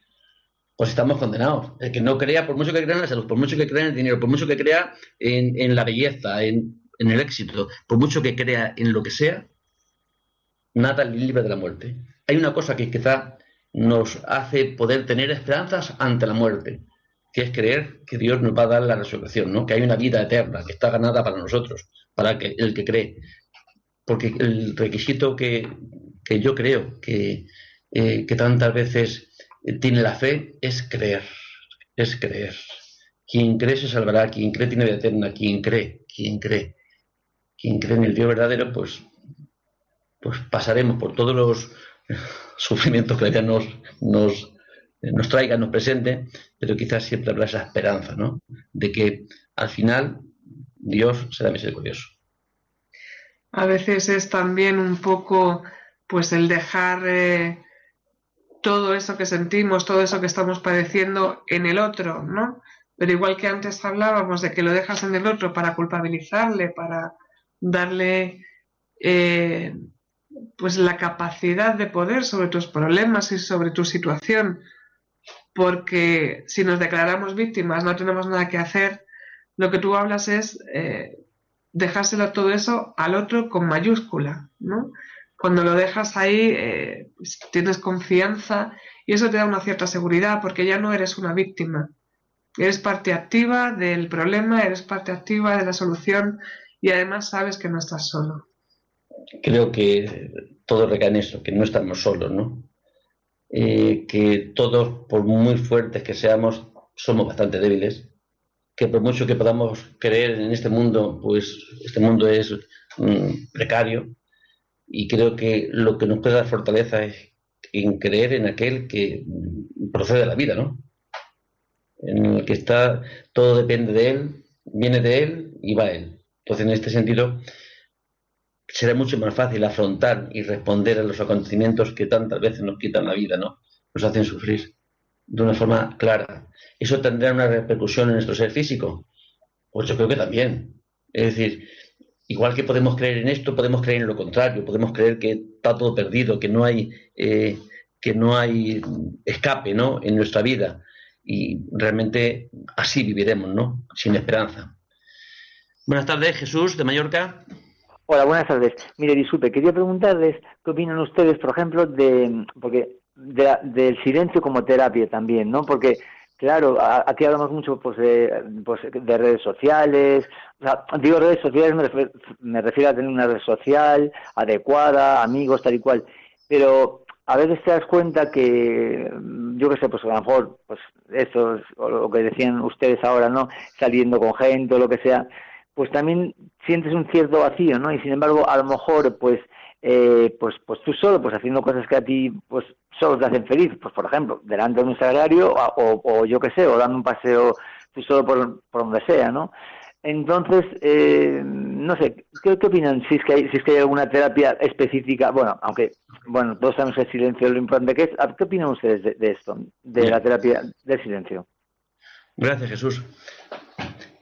Pues estamos condenados. El que no crea, por mucho que crea en la salud, por mucho que crea en el dinero, por mucho que crea en, en la belleza, en en el éxito, por mucho que crea en lo que sea, nada libre de la muerte. Hay una cosa que quizá nos hace poder tener esperanzas ante la muerte, que es creer que Dios nos va a dar la resurrección, ¿no? que hay una vida eterna, que está ganada para nosotros, para que, el que cree. Porque el requisito que, yo creo que, eh, que tantas veces tiene la fe es creer, es creer. Quien cree se salvará, quien cree tiene vida eterna, quien cree, quien cree quien cree en el Dios verdadero, pues, pues pasaremos por todos los sufrimientos que la vida nos, nos, nos traiga, nos presente, pero quizás siempre habrá esa esperanza, ¿no? De que al final Dios será misericordioso. A veces es también un poco, pues, el dejar eh, todo eso que sentimos, todo eso que estamos padeciendo en el otro, ¿no? Pero igual que antes hablábamos de que lo dejas en el otro para culpabilizarle, para darle eh, pues la capacidad de poder sobre tus problemas y sobre tu situación, porque si nos declaramos víctimas no tenemos nada que hacer, lo que tú hablas es eh, dejárselo todo eso al otro con mayúscula, ¿no? Cuando lo dejas ahí, eh, tienes confianza y eso te da una cierta seguridad porque ya no eres una víctima. Eres parte activa del problema, eres parte activa de la solución y además sabes que no estás solo. Creo que todo recae en eso, que no estamos solos, ¿no? Eh, que todos, por muy fuertes que seamos, somos bastante débiles, que por mucho que podamos creer en este mundo, pues este mundo es mm, precario y creo que lo que nos puede dar fortaleza es en creer en aquel que procede de la vida, ¿no? En el que está, todo depende de él, viene de él y va a él. Entonces, en este sentido, será mucho más fácil afrontar y responder a los acontecimientos que tantas veces nos quitan la vida, ¿no? Nos hacen sufrir de una forma clara. ¿Eso tendrá una repercusión en nuestro ser físico? Pues yo creo que también. Es decir, igual que podemos creer en esto, podemos creer en lo contrario, podemos creer que está todo perdido, que no hay, eh, que no hay escape ¿no? en nuestra vida. Y realmente así viviremos, ¿no? Sin esperanza. Buenas tardes, Jesús, de Mallorca. Hola, buenas tardes. Mire, disculpe, quería preguntarles qué opinan ustedes, por ejemplo, de, porque del silencio como terapia también, ¿no? Porque, claro, aquí hablamos mucho pues, de, pues, de redes sociales. O sea, digo redes sociales, me refiero, a tener una red social adecuada, amigos, tal y cual. Pero a veces te das cuenta que, yo qué sé, pues a lo mejor, pues eso, o lo que decían ustedes ahora, ¿no? Saliendo con gente o lo que sea, pues también sientes un cierto vacío, ¿no? Y sin embargo, a lo mejor, pues, eh, pues, pues tú solo, pues haciendo cosas que a ti, pues, solo te hacen feliz, pues por ejemplo, delante de un salario, o, o yo qué sé, o dando un paseo tú solo por, por donde sea, ¿no? Entonces, eh, no sé, ¿qué, ¿qué, opinan? Si es, que hay, si es que hay alguna terapia específica, bueno, aunque, bueno, todos sabemos que el silencio es lo importante que es, ¿qué opinan ustedes de, de esto, de la terapia del silencio? Gracias, Jesús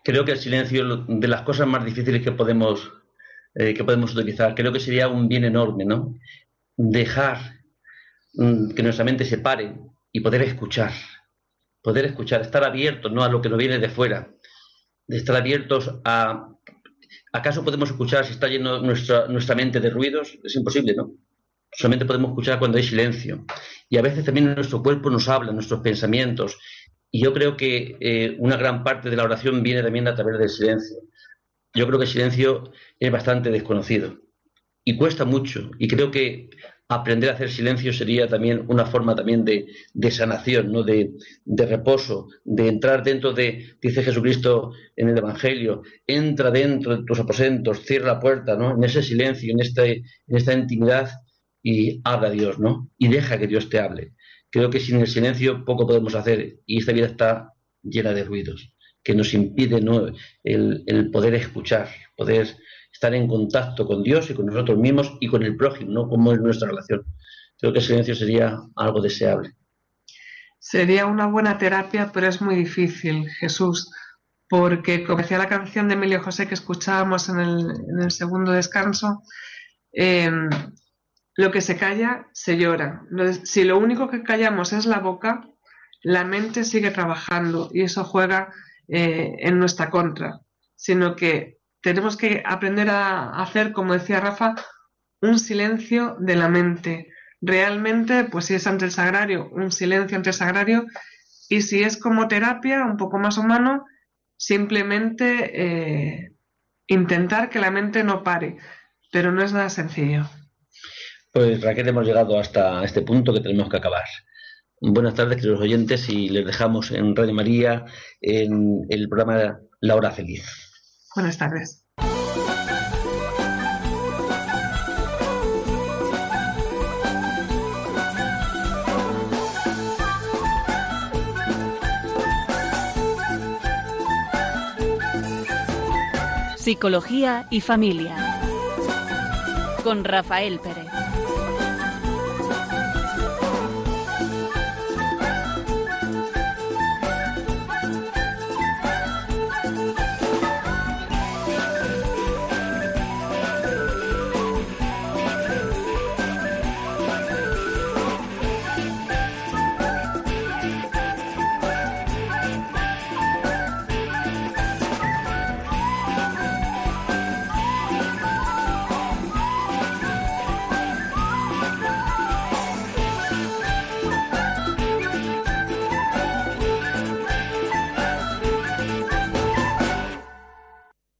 creo que el silencio de las cosas más difíciles que podemos, eh, que podemos utilizar. Creo que sería un bien enorme, ¿no? Dejar mm, que nuestra mente se pare y poder escuchar. Poder escuchar, estar abiertos ¿no? a lo que nos viene de fuera. De estar abiertos a. ¿Acaso podemos escuchar si está lleno nuestra, nuestra mente de ruidos? Es imposible, ¿no? Solamente podemos escuchar cuando hay silencio. Y a veces también nuestro cuerpo nos habla, nuestros pensamientos. Y yo creo que eh, una gran parte de la oración viene también a través del silencio. Yo creo que el silencio es bastante desconocido. y cuesta mucho. Y creo que aprender a hacer silencio sería también una forma también de, sanación, ¿no? De, reposo, de entrar dentro de, dice Jesucristo en el Evangelio, entra dentro de tus aposentos, cierra la puerta, ¿no? En ese silencio, en, este, en esta intimidad y habla a Dios, ¿no? Y deja que Dios te hable. Creo que sin el silencio poco podemos hacer y esta vida está llena de ruidos que nos impide el, poder escuchar, poder estar en contacto con Dios y con nosotros mismos y con el prójimo, ¿no? Como es nuestra relación. Creo que el silencio sería algo deseable. Sería una buena terapia, pero es muy difícil, Jesús, porque como decía la canción de Emilio José que escuchábamos en el, segundo descanso, em, lo que se calla, se llora. Si lo único que callamos es la boca, la mente sigue trabajando y eso juega eh, en nuestra contra, sino que tenemos que aprender a hacer, como decía Rafa, un silencio de la mente. Realmente, pues si es ante el sagrario, un silencio ante el sagrario, y si es como terapia, un poco más humano, simplemente eh, intentar que la mente no pare, pero no es nada sencillo. Pues Raquel, hemos llegado hasta este punto que tenemos que acabar. Buenas tardes, queridos oyentes, y les dejamos en Radio María en el programa La Hora Feliz. Buenas tardes. Psicología y familia. Con Rafael Pérez.